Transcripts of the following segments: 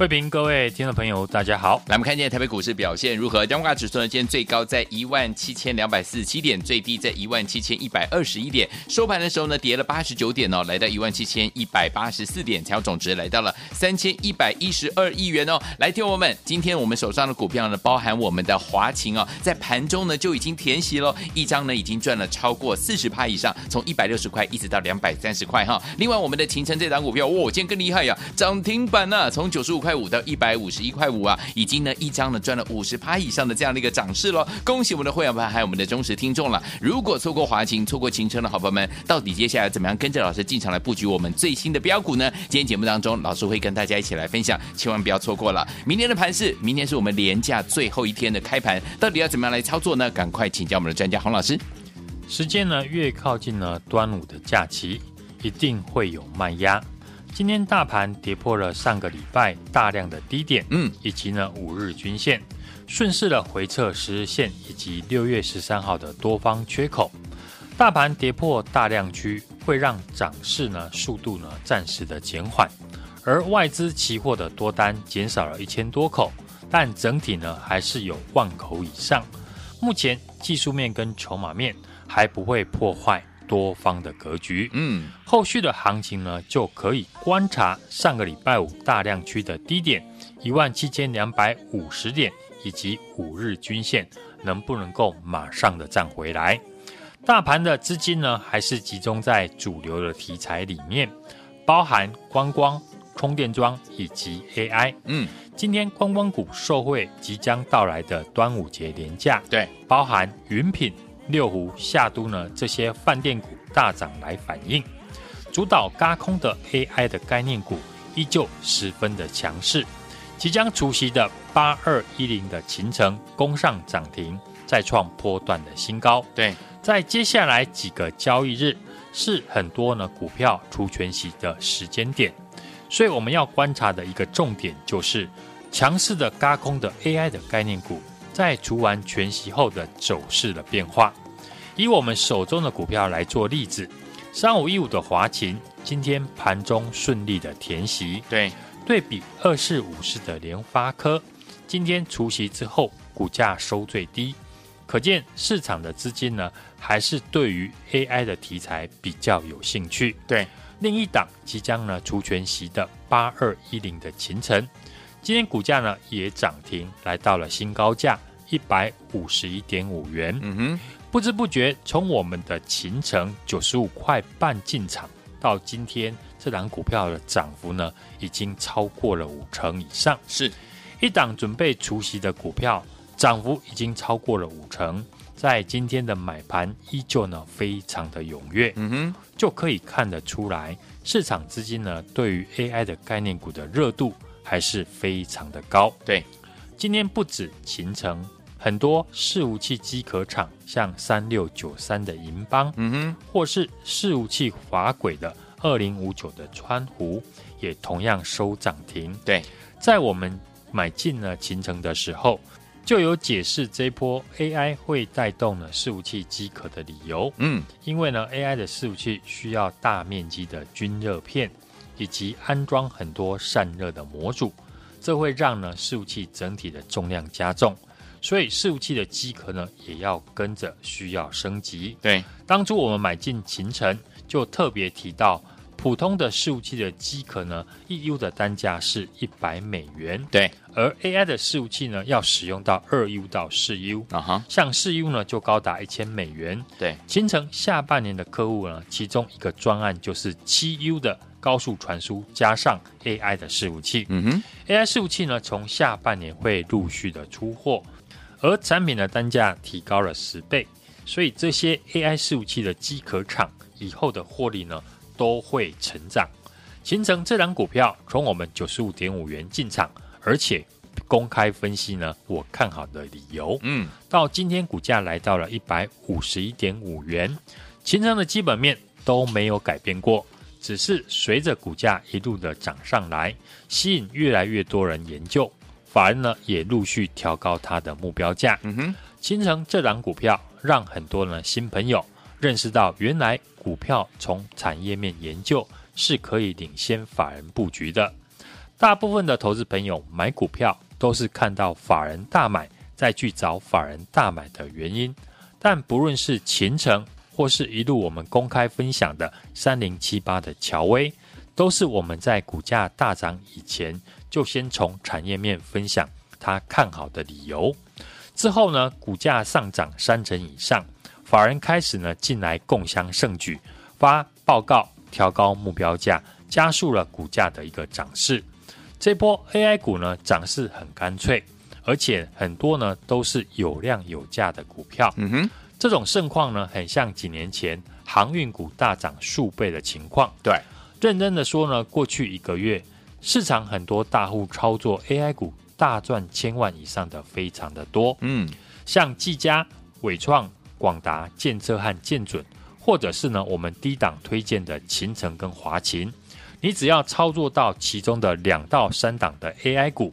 慧平，各位听众朋友，大家好。来，我们看今天台北股市表现如何？加权指数呢，今天最高在一万七千两百四十七点，最低在一万七千一百二十一点。收盘的时候呢，跌了八十九点哦，来到一万七千一百八十四点，成交总值来到了三千一百一十二亿元哦。来，听我们，今天我们手上的股票呢，包含我们的华勤哦，在盘中呢就已经填息了，一张呢已经赚了超过四十趴以上，从一百六十块一直到两百三十块哈。另外，我们的勤诚这档股票，哇、今天更厉害呀，涨停板呢、啊，从九十五块。块五到一百五十一块五啊，已经呢一张呢赚了五十趴以上的这样的一个涨势喽！恭喜我们的会员们还有我们的忠实听众了。如果错过华勤、错过勤诚的好朋友们，到底接下来怎么样跟着老师进场来布局我们最新的标股呢？今天节目当中，老师会跟大家一起来分享，千万不要错过了。明天的盘势，明天是我们连假最后一天的开盘，到底要怎么样来操作呢？赶快请教我们的专家洪老师。时间呢越靠近呢端午的假期，一定会有卖压。今天大盘跌破了上个礼拜大量的低点，嗯，以及呢五日均线，顺势的回撤十日线以及六月十三号的多方缺口。大盘跌破大量区，会让涨势呢速度呢暂时的减缓，而外资期货的多单减少了一千多口，但整体呢还是有万口以上。目前技术面跟筹码面还不会破坏。多方的格局，嗯，后续的行情呢，就可以观察上个礼拜五大量区的低点一万七千两百五十点，以及五日均线能不能够马上的站回来。大盘的资金呢，还是集中在主流的题材里面，包含观光、充电桩以及 AI。嗯，今天观光股受惠即将到来的端午节连假，对，包含云品。六湖、夏都呢，这些饭店股大涨来反映，主导嘎空的 AI 的概念股依旧十分的强势。即将除息的八二一零的秦城攻上涨停，再创波段的新高。对，在接下来几个交易日是很多呢股票除全息的时间点，所以我们要观察的一个重点就是强势的嘎空的 AI 的概念股。在除完全息后的走势的变化，以我们手中的股票来做例子，三五一五的华勤今天盘中顺利的填息，对，对比二四五四的联发科，今天除息之后股价收最低，可见市场的资金呢还是对于 AI 的题材比较有兴趣。对，另一档即将呢除权息的八二一零的秦城。今天股价呢也涨停，来到了新高价一百五十一点五元。嗯哼，不知不觉从我们的秦城九十五块半进场，到今天这档股票的涨幅呢，已经超过了五成以上。是一档准备除息的股票，涨幅已经超过了五成，在今天的买盘依旧呢非常的踊跃。嗯哼，就可以看得出来，市场资金呢对于 AI 的概念股的热度。还是非常的高。对，今天不止勤诚，很多伺服器机壳厂，像三六九三的银邦，嗯哼，或是伺服器滑轨的二零五九的川湖，也同样收涨停。对，在我们买进了秦城的时候，就有解释这一波 AI 会带动了伺服器机壳的理由。嗯，因为呢，AI 的伺服器需要大面积的均热片。以及安装很多散热的模组，这会让呢伺服器整体的重量加重，所以伺服器的机壳呢也要跟着需要升级。对，当初我们买进秦城，就特别提到，普通的伺服器的机壳呢，一 U 的单价是一百美元。对，而 AI 的伺服器呢，要使用到二 U 到四 U。啊哈，像四 U 呢就高达一千美元。对，秦城下半年的客户呢，其中一个专案就是七 U 的。高速传输加上 AI 的伺服器，嗯哼，AI 伺服器呢，从下半年会陆续的出货，而产品的单价提高了十倍，所以这些 AI 伺服器的机壳厂以后的获利呢都会成长。形成这档股票从我们九十五点五元进场，而且公开分析呢我看好的理由，嗯，到今天股价来到了一百五十一点五元，形成的基本面都没有改变过。只是随着股价一路的涨上来，吸引越来越多人研究，法人呢也陆续调高它的目标价。嗯哼，形成这档股票，让很多呢新朋友认识到，原来股票从产业面研究是可以领先法人布局的。大部分的投资朋友买股票都是看到法人大买，再去找法人大买的原因，但不论是勤诚。或是一路我们公开分享的三零七八的乔威，都是我们在股价大涨以前就先从产业面分享他看好的理由。之后呢，股价上涨三成以上，法人开始呢进来共襄盛举，发报告调高目标价，加速了股价的一个涨势。这波 AI 股呢涨势很干脆，而且很多呢都是有量有价的股票。嗯哼。这种盛况呢，很像几年前航运股大涨数倍的情况。对，认真的说呢，过去一个月市场很多大户操作 AI 股大赚千万以上的非常的多。嗯，像技嘉、伟创、广达、建策和建准，或者是呢我们低档推荐的秦城跟华勤，你只要操作到其中的两到三档的 AI 股，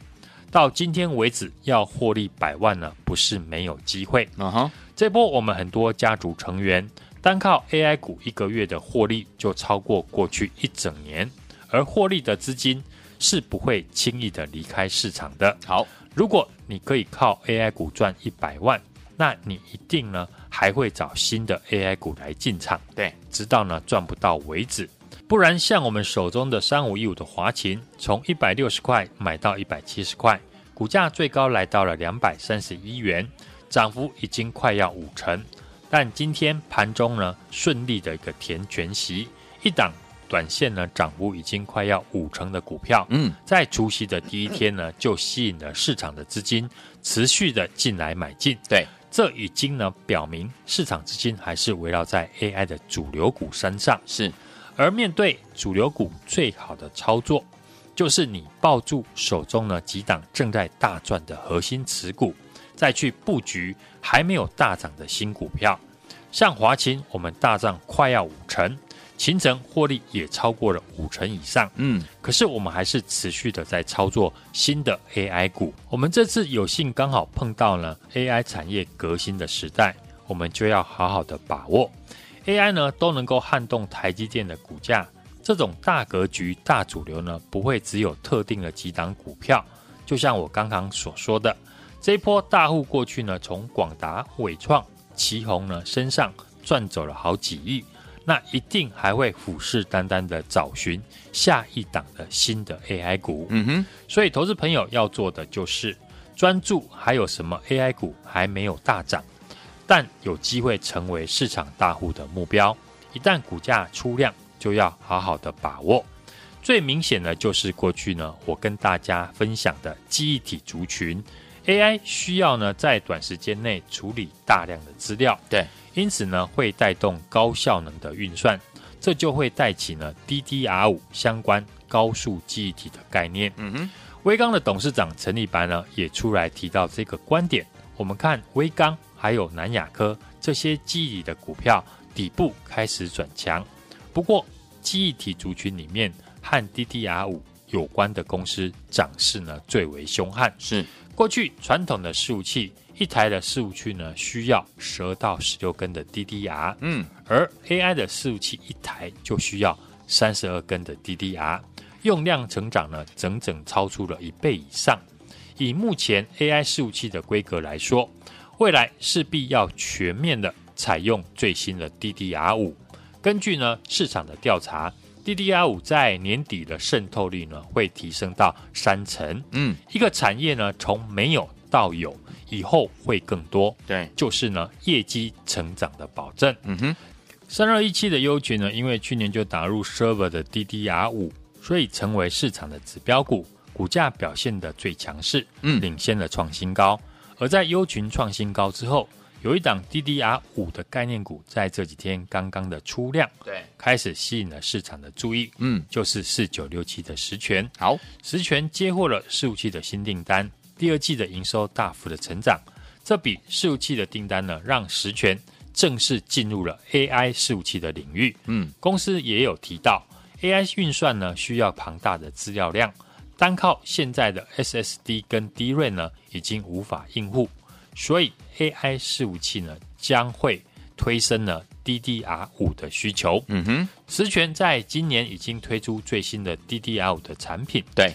到今天为止要获利百万呢，不是没有机会。嗯哼。这波我们很多家族成员单靠 AI 股一个月的获利就超过过去一整年，而获利的资金是不会轻易的离开市场的。好，如果你可以靠 AI 股赚一百万，那你一定呢还会找新的 AI 股来进场，对，直到呢赚不到为止。不然像我们手中的三五一五的华勤，从一百六十块买到一百七十块，股价最高来到了两百三十一元。涨幅已经快要五成，但今天盘中呢顺利的一个填全息，一档短线呢涨幅已经快要五成的股票，嗯，在除夕的第一天呢就吸引了市场的资金持续的进来买进，对，这已经呢表明市场资金还是围绕在 AI 的主流股身上，是，而面对主流股最好的操作，就是你抱住手中呢几档正在大赚的核心持股。再去布局还没有大涨的新股票，像华勤，我们大涨快要五成，勤诚获利也超过了五成以上。嗯，可是我们还是持续的在操作新的 AI 股。我们这次有幸刚好碰到了 AI 产业革新的时代，我们就要好好的把握 AI 呢都能够撼动台积电的股价。这种大格局、大主流呢，不会只有特定的几档股票，就像我刚刚所说的。这一波大户过去呢，从广达、伟创、奇宏呢身上赚走了好几亿，那一定还会虎视眈眈的找寻下一档的新的 AI 股。嗯哼，所以投资朋友要做的就是专注还有什么 AI 股还没有大涨，但有机会成为市场大户的目标。一旦股价出量，就要好好的把握。最明显的就是过去呢，我跟大家分享的记忆体族群。AI 需要呢，在短时间内处理大量的资料，对，因此呢，会带动高效能的运算，这就会带起呢 DDR 五相关高速记忆体的概念。嗯哼，威刚的董事长陈立白呢，也出来提到这个观点。我们看威刚还有南亚科这些记忆体的股票底部开始转强，不过记忆体族群里面和 DDR 五有关的公司涨势呢最为凶悍，是。过去传统的伺服器一台的伺服器呢，需要十二到十六根的 DDR，嗯，而 AI 的伺服器一台就需要三十二根的 DDR，用量成长呢，整整超出了一倍以上。以目前 AI 伺服器的规格来说，未来势必要全面的采用最新的 DDR 五。根据呢市场的调查。DDR 五在年底的渗透率呢，会提升到三成。嗯，一个产业呢，从没有到有，以后会更多。对，就是呢，业绩成长的保证。嗯哼，三二一七的优群呢，因为去年就打入 server 的 DDR 五，所以成为市场的指标股，股价表现的最强势。嗯，领先了创新高。而在优群创新高之后，有一档 DDR 五的概念股在这几天刚刚的出量，对，开始吸引了市场的注意。嗯，就是四九六七的十銓。好，十銓接获了伺服器的新订单，第二季的营收大幅的成长。这笔伺服器的订单呢，让十銓正式进入了 AI 伺服器的领域。嗯，公司也有提到，AI 运算呢需要庞大的资料量，单靠现在的 SSD 跟 DRAM 呢，已经无法应付。所以 AI 伺服器呢将会推升了 DDR 五的需求。嗯哼，实权在今年已经推出最新的 DDR 五的产品。对，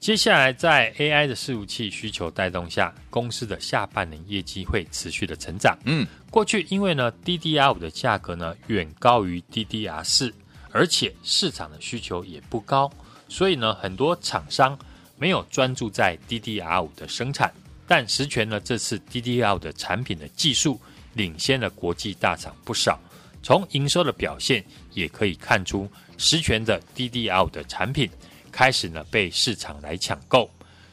接下来在 AI 的伺服器需求带动下，公司的下半年业绩会持续的成长。嗯，过去因为呢 DDR 五的价格呢远高于 DDR 四，而且市场的需求也不高，所以呢很多厂商没有专注在 DDR 五的生产。但实权呢，这次 DDL 的产品的技术领先了国际大厂不少。从营收的表现也可以看出，实权的 DDL 的产品开始呢被市场来抢购。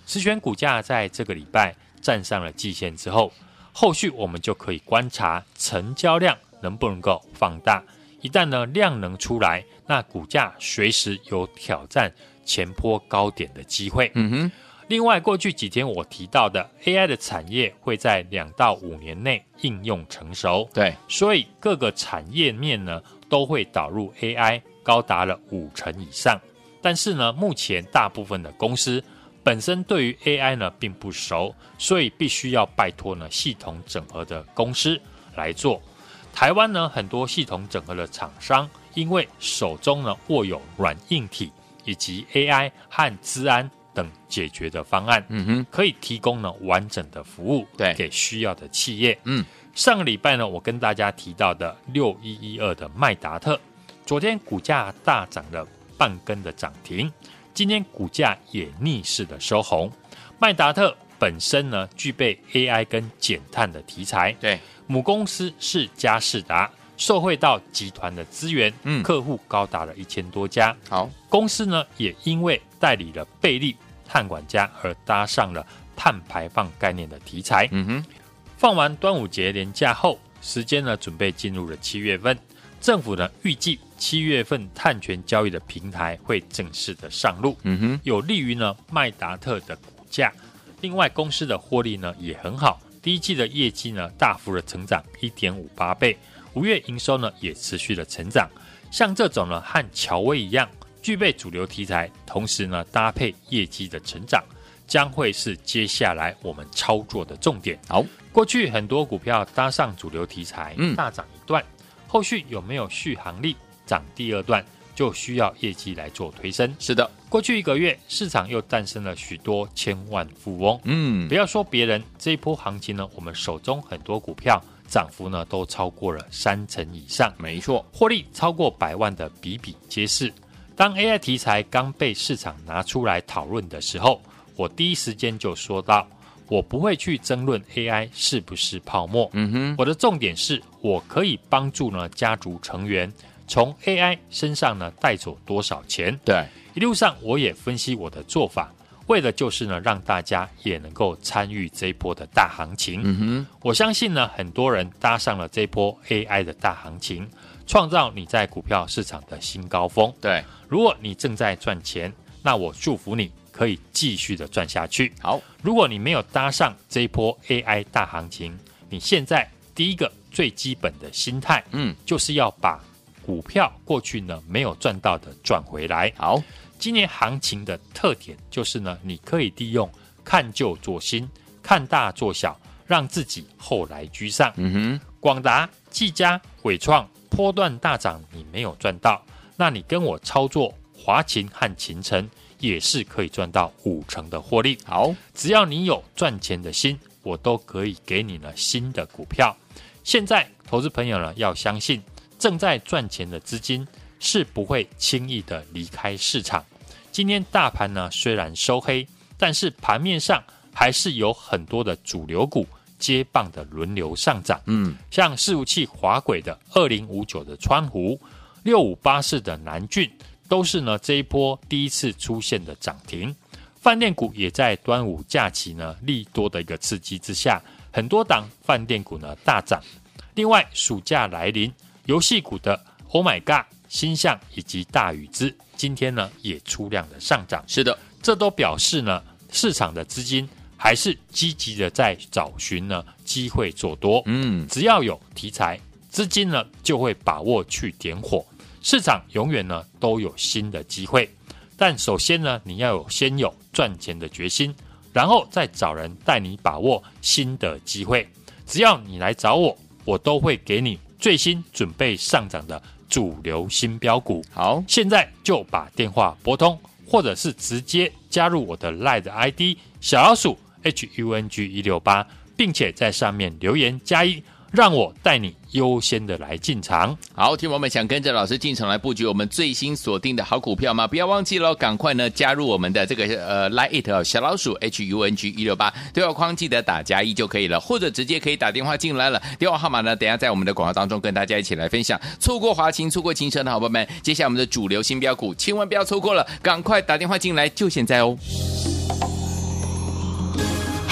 实权股价在这个礼拜站上了季线之后，后续我们就可以观察成交量能不能够放大。一旦呢量能出来，那股价随时有挑战前坡高点的机会。嗯哼。另外，过去几天我提到的 AI 的产业会在两到五年内应用成熟，对，所以各个产业面呢都会导入 AI，高达了五成以上。但是呢，目前大部分的公司本身对于 AI 呢并不熟，所以必须要拜托呢系统整合的公司来做。台湾呢很多系统整合的厂商，因为手中呢握有软硬体以及 AI 和资安。等解决的方案，嗯哼，可以提供呢完整的服务，对，给需要的企业。嗯，上个礼拜呢，我跟大家提到的六一一二的麦达特，昨天股价大涨了半根的涨停，今天股价也逆势的收红。麦达特本身呢具备 AI 跟减碳的题材，对，母公司是佳士达，受惠到集团的资源，嗯，客户高达了一千多家。好，公司呢也因为代理了贝利。碳管家而搭上了碳排放概念的题材。嗯哼，放完端午节连假后，时间呢准备进入了七月份。政府呢预计七月份碳权交易的平台会正式的上路。嗯哼，有利于呢麦达特的股价。另外，公司的获利呢也很好，第一季的业绩呢大幅的成长一点五八倍，五月营收呢也持续的成长。像这种呢和乔威一样。具备主流题材，同时呢搭配业绩的成长，将会是接下来我们操作的重点。好，过去很多股票搭上主流题材，嗯，大涨一段，后续有没有续航力涨第二段，就需要业绩来做推升。是的，过去一个月市场又诞生了许多千万富翁。嗯，不要说别人，这一波行情呢，我们手中很多股票涨幅呢都超过了三成以上。没错，获利超过百万的比比皆是。当 AI 题材刚被市场拿出来讨论的时候，我第一时间就说到，我不会去争论 AI 是不是泡沫。嗯哼，我的重点是我可以帮助呢家族成员从 AI 身上呢带走多少钱。对，一路上我也分析我的做法，为的就是呢让大家也能够参与这一波的大行情。嗯哼，我相信呢很多人搭上了这波 AI 的大行情。创造你在股票市场的新高峰。对，如果你正在赚钱，那我祝福你可以继续的赚下去。好，如果你没有搭上这一波 AI 大行情，你现在第一个最基本的心态，嗯，就是要把股票过去呢没有赚到的赚回来。好，今年行情的特点就是呢，你可以利用看旧做新，看大做小，让自己后来居上。嗯哼，广达、技嘉、伟创。波段大涨，你没有赚到，那你跟我操作华勤和勤诚也是可以赚到五成的获利。好，只要你有赚钱的心，我都可以给你呢新的股票。现在投资朋友呢要相信，正在赚钱的资金是不会轻易的离开市场。今天大盘呢虽然收黑，但是盘面上还是有很多的主流股。接棒的轮流上涨，嗯，像伺服器滑轨的二零五九的川湖，六五八四的南俊，都是呢这一波第一次出现的涨停。饭店股也在端午假期呢利多的一个刺激之下，很多档饭店股呢大涨。另外，暑假来临，游戏股的 Oh My God、星象以及大宇资，今天呢也出量的上涨。是的，这都表示呢市场的资金还是积极的在找寻呢机会做多。嗯，只要有题材，资金呢就会把握去点火。市场永远呢都有新的机会，但首先呢你要有先有赚钱的决心，然后再找人带你把握新的机会。只要你来找我，我都会给你最新准备上涨的主流新标股。好，现在就把电话拨通，或者是直接加入我的 LINE ID 小老鼠 HUNG 一六八，并且在上面留言加一。让我带你优先的来进场。好，听友们想跟着老师进场来布局我们最新锁定的好股票吗？不要忘记了，赶快呢加入我们的这个呃 Line It 小老鼠 H U N G 一六八对话框，记得打加一就可以了，或者直接可以打电话进来了。电话号码呢，等下在我们的广告当中跟大家一起来分享。错过华勤，错过勤诚的好朋友们，接下来我们的主流新标股，千万不要错过了，赶快打电话进来，就现在哦。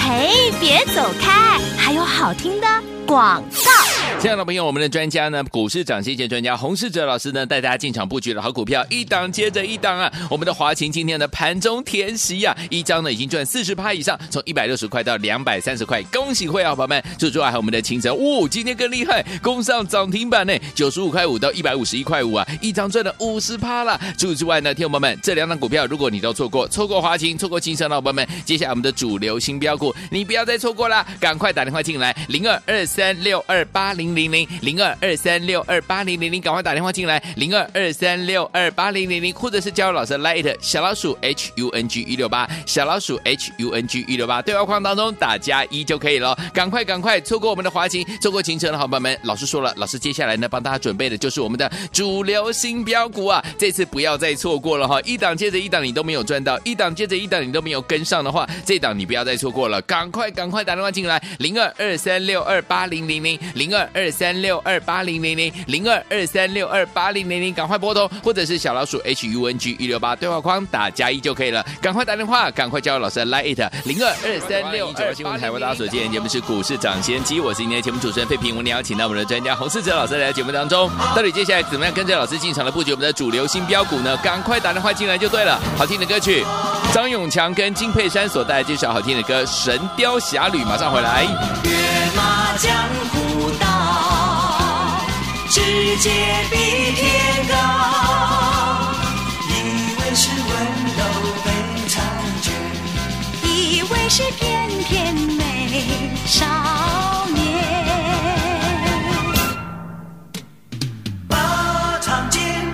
嘿，别走开，还有好听的广告。亲爱的朋友，我们的专家呢，股市涨跌专家洪世哲老师呢，带大家进场布局的好股票，一档接着一档啊！我们的华勤今天的盘中填息呀，一张呢已经赚四十趴以上，从一百六十块到两百三十块，恭喜会员好朋友们！最主要还有我们的勤诚，哦，今天更厉害，攻上涨停板呢，九十五块五到一百五十一块五啊，一张赚了五十趴了。除此之外呢，听友们，这两档股票如果你都错过，错过华勤，错过勤诚的好朋友们，接下来我们的主流新标股，你不要再错过了，赶快打电话进来，零二二三六二八零。零零零二二三六二八零零零，赶快打电话进来，零二二三六二八零零零，或者是加入老师 Light 小老鼠 H U N G 一六八小老鼠 H U N G 一六八，对话框当中打加一就可以了。赶快赶快，错过我们的华勤，错过行程的好朋友们，老师说了，老师接下来呢，帮大家准备的就是我们的主流新标股啊，这次不要再错过了哈，一档接着一档你都没有赚到，一档接着一档你都没有跟上的话，这档你不要再错过了，赶快赶快打电话进来，零二二三六二八零零零零二二三六二八零零零零二二三六二八零零零，赶快拨通，或者是小老鼠 H U N G 一六八对话框打加一就可以了。赶快打电话，赶快加入老师的 Line It 零二二三六二新闻台湾大家所见，节目是股市涨先机，我是今天的节目主持人费平，我们邀请到我们的专家洪世哲老师来到节目当中。到底接下来怎么样跟着老师进场的布局我们的主流新标股呢？赶快打电话进来就对了。好听的歌曲，张永强跟金佩珊所带来这首好听的歌《神神雕侠侣》，马上回来。跃马江湖道。世界比天高，以为是温柔被察觉，以为是翩翩美少年。马长剑，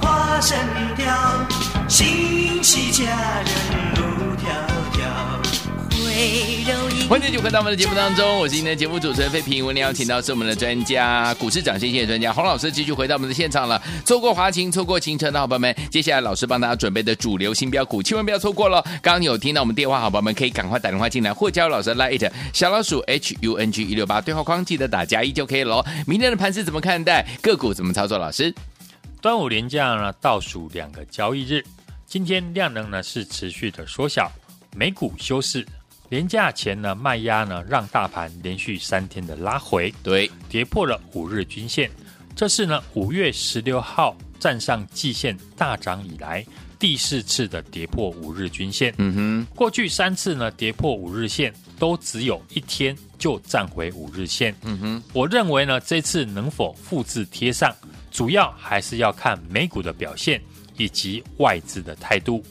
跨神雕，心系佳人欢迎继续回到我们的节目当中，我是今天的节目主持人费平。我们邀请到是我们的专家，股市涨先机的专家洪老师，继续回到我们的现场了。错过华勤，错过勤诚的好朋友们，接下来老师帮大家准备的主流新标股，千万不要错过了。刚刚有听到我们电话好朋友们，可以赶快打电话进来，或加入老师 Line 小老鼠 H U N G 一六八对话框，记得打加一就可以了。明天的盘势怎么看待？个股怎么操作？老师，端午连假呢倒数两个交易日，今天量能呢是持续的缩小，美股休市。连假前呢，卖压呢让大盘连续三天的拉回，对，跌破了五日均线。这是呢五月十六号站上季线大涨以来第四次的跌破五日均线。嗯哼，过去三次呢跌破五日线都只有一天就站回五日线。嗯哼，我认为呢这次能否复制贴上，主要还是要看美股的表现以及外资的态度。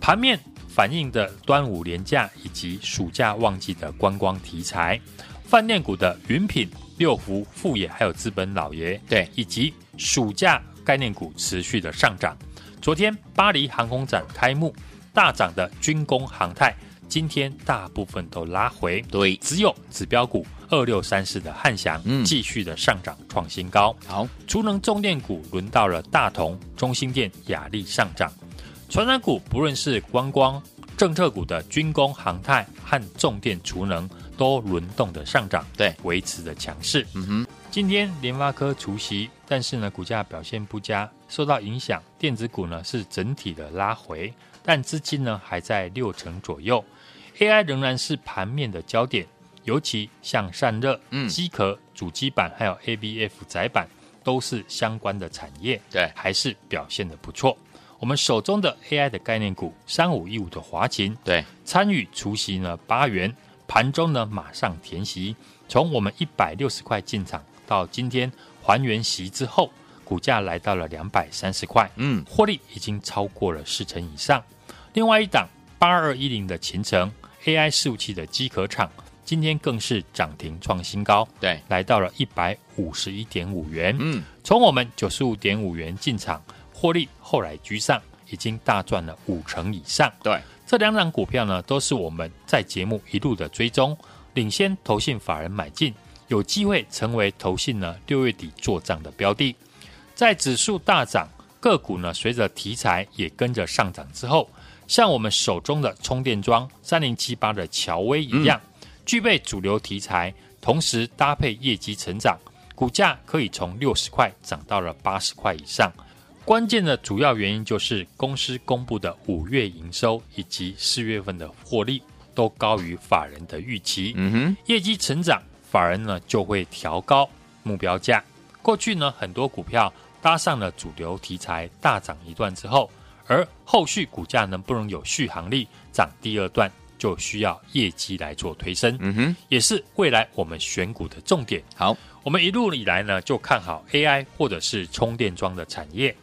盘面。反映的端午连假以及暑假旺季的观光题材，饭店股的云品、六福、富野还有资本老爷，对，以及暑假概念股持续的上涨。昨天巴黎航空展开幕，大涨的军工航太，今天大部分都拉回，对，只有指标股二六三四的汉翔，嗯，继续的上涨创新高。好，储能重电股轮到了大同、中兴电、亚力上涨。传产股不论是观光、政策股的军工、航太和重电储能，都轮动的上涨，对，维持的强势。嗯哼，今天联发科除息，但是呢，股价表现不佳，受到影响。电子股呢是整体的拉回，但资金呢还在六成左右。AI 仍然是盘面的焦点，尤其像散热、嗯，机壳、主机板还有 ABF 载板，都是相关的产业，对，还是表现的不错。我们手中的 AI 的概念股三五一五的华勤，对，参与除息呢八元，盘中呢马上填息，从我们一百六十块进场到今天还原息之后，股价来到了两百三十块，嗯，获利已经超过了四成以上。另外一档八二一零的秦城 AI 伺服器的机壳厂，今天更是涨停创新高，对，来到了一百五十一点五元，嗯，从我们九十五点五元进场。获利后来居上，已经大赚了五成以上。对，这两档股票呢，都是我们在节目一路的追踪，领先投信法人买进，有机会成为投信呢六月底做账的标的。在指数大涨，个股呢随着题材也跟着上涨之后，像我们手中的充电桩三零七八的乔威一样，嗯、具备主流题材，同时搭配业绩成长，股价可以从六十块涨到了八十块以上。关键的主要原因就是公司公布的五月营收以及四月份的获利都高于法人的预期。嗯哼，业绩成长，法人呢就会调高目标价。过去呢很多股票搭上了主流题材大涨一段之后，而后续股价能不能有续航力涨第二段，就需要业绩来做推升。嗯哼，也是未来我们选股的重点。好，我们一路以来呢就看好 AI 或者是充电桩的产业。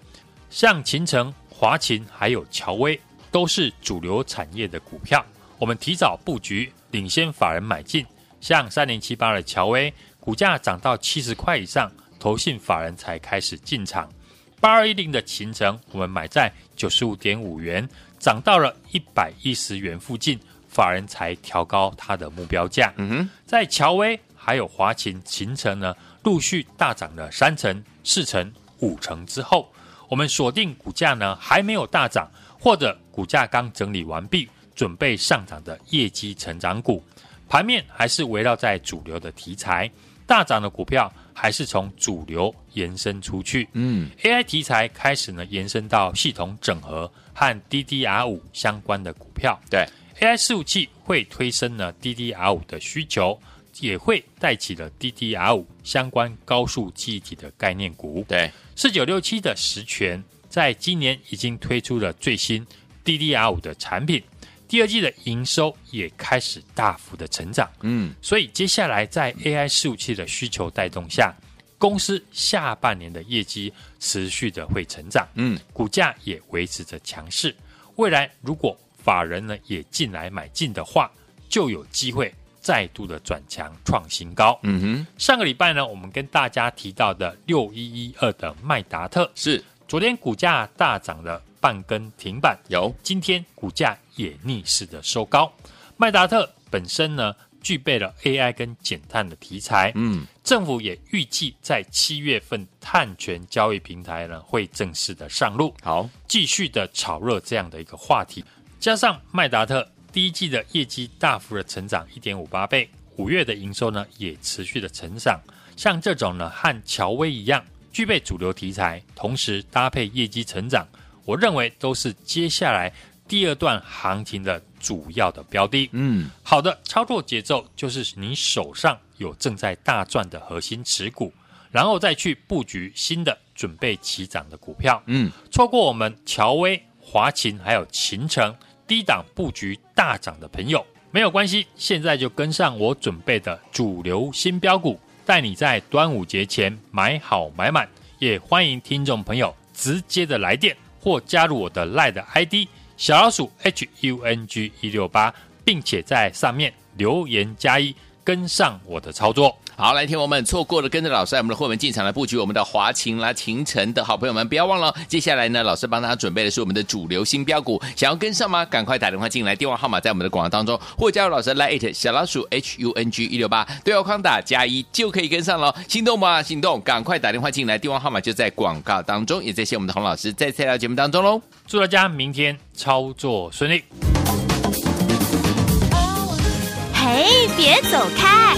像秦城、华勤还有乔威，都是主流产业的股票，我们提早布局，领先法人买进。像三零七八的乔威，股价涨到七十块以上，投信法人才开始进场。八二一零的秦城，我们买在九十五点五元，涨到了一百一十元附近，法人才调高它的目标价。嗯哼，在乔威还有华勤、秦城呢，陆续大涨了三成、四成、五成之后。我们锁定股价呢还没有大涨，或者股价刚整理完毕，准备上涨的业绩成长股，盘面还是围绕在主流的题材，大涨的股票还是从主流延伸出去。嗯，AI 题材开始呢延伸到系统整合和 DDR 五相关的股票。对，AI 伺服器会推升呢 DDR 五的需求，也会带起了 DDR 五相关高速记忆体的概念股。对。四九六七的实权，在今年已经推出了最新 DDR 五的产品，第二季的营收也开始大幅的成长。嗯，所以接下来在 AI 伺服器的需求带动下，公司下半年的业绩持续的会成长。嗯，股价也维持着强势。未来如果法人呢也进来买进的话，就有机会。再度的转强创新高。嗯哼，上个礼拜呢，我们跟大家提到的六一一二的麦达特是。昨天股价大涨了半根停板，有。今天股价也逆势的收高。麦达特本身呢具备了 AI 跟减碳的题材，嗯，政府也预计在七月份碳权交易平台呢会正式的上路，好，继续的炒热这样的一个话题，加上麦达特。第一季的业绩大幅的成长一点五八倍，五月的营收呢也持续的成长。像这种呢和乔威一样具备主流题材，同时搭配业绩成长，我认为都是接下来第二段行情的主要的标的。嗯，好的操作节奏就是你手上有正在大赚的核心持股，然后再去布局新的准备起涨的股票。嗯，错过我们乔威、华勤还有秦诚。低档布局大涨的朋友没有关系，现在就跟上我准备的主流新标股，带你在端午节前买好买满。也欢迎听众朋友直接的来电或加入我的 LINE 的 ID 小老鼠 H U N G 一六八，并且在上面留言加一，跟上我的操作。好，来听我们错过了，跟着老师，我们的会员进场来布局我们的华勤啦、勤诚的好朋友们，不要忘了。接下来呢，老师帮大家准备的是我们的主流新标股，想要跟上吗？赶快打电话进来，电话号码在我们的广告当中，或加入老师 Lite 小老鼠 H U N G 一六八，对话框打加一就可以跟上了。心动吗？心动，赶快打电话进来，电话号码就在广告当中。也谢谢我们的洪老师在这条节目当中喽，祝大家明天操作顺利。嘿，别走开，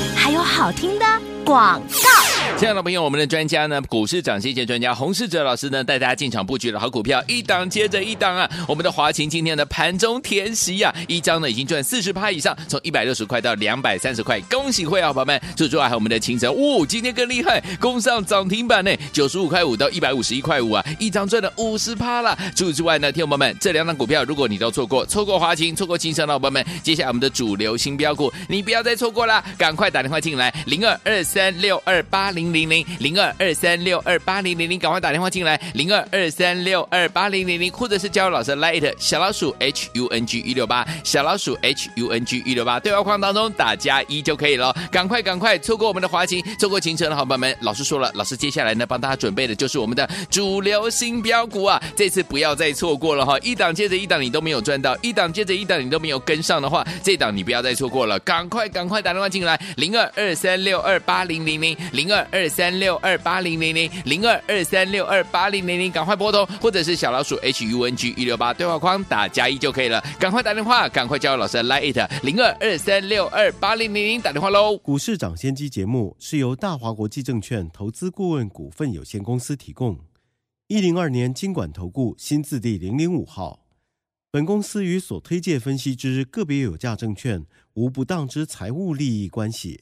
好听的广告。亲爱的朋友，我们的专家呢，股市涨跌专家洪世哲老师呢，带大家进场布局的好股票，一档接着一档啊。我们的华勤今天的盘中填息呀，一张呢已经赚四十趴以上，从一百六十块到两百三十块，恭喜会啊，宝宝们！最主要还有我们的清晨，哦，今天更厉害，攻上涨停板呢，九十五块五到一百五十一块五啊，一张赚了五十趴了。除此之外呢，听众朋友们，这两档股票如果你都错过，错过华勤，错过清晨的伙伴们，接下来我们的主流新标股，你不要再错过了，赶快打电话进来，零二二三六二八零零零零二二三六二八零零零，赶快打电话进来，零二二三六二八零零零，或者是加入老师的 Light 小老鼠 H U N G 一六八，小老鼠 H U N G 一六八，对话框当中打加一就可以了，赶快赶快，错过我们的华勤，错过行程的好朋友们，老师说了，老师接下来呢，帮大家准备的就是我们的主流新标股啊，这次不要再错过了哈，一档接着一档你都没有赚到，一档接着一档你都没有跟上的话，这档你不要再错过了，赶快赶快打电话进来，零二二三六二八零零零零二二三六二八零零零零二二三六二八零零零，赶快拨通，或者是小老鼠 H U N G 一六八对话框打加一就可以了，赶快打电话，赶快加入老师的 Line 零二二三六二八零零零打电话喽。股市涨先机节目是由大华国际证券投资顾问股份有限公司提供，一零二年金管投顾新字第零零五号。本公司与所推介分析之个别有价证券无不当之财务利益关系。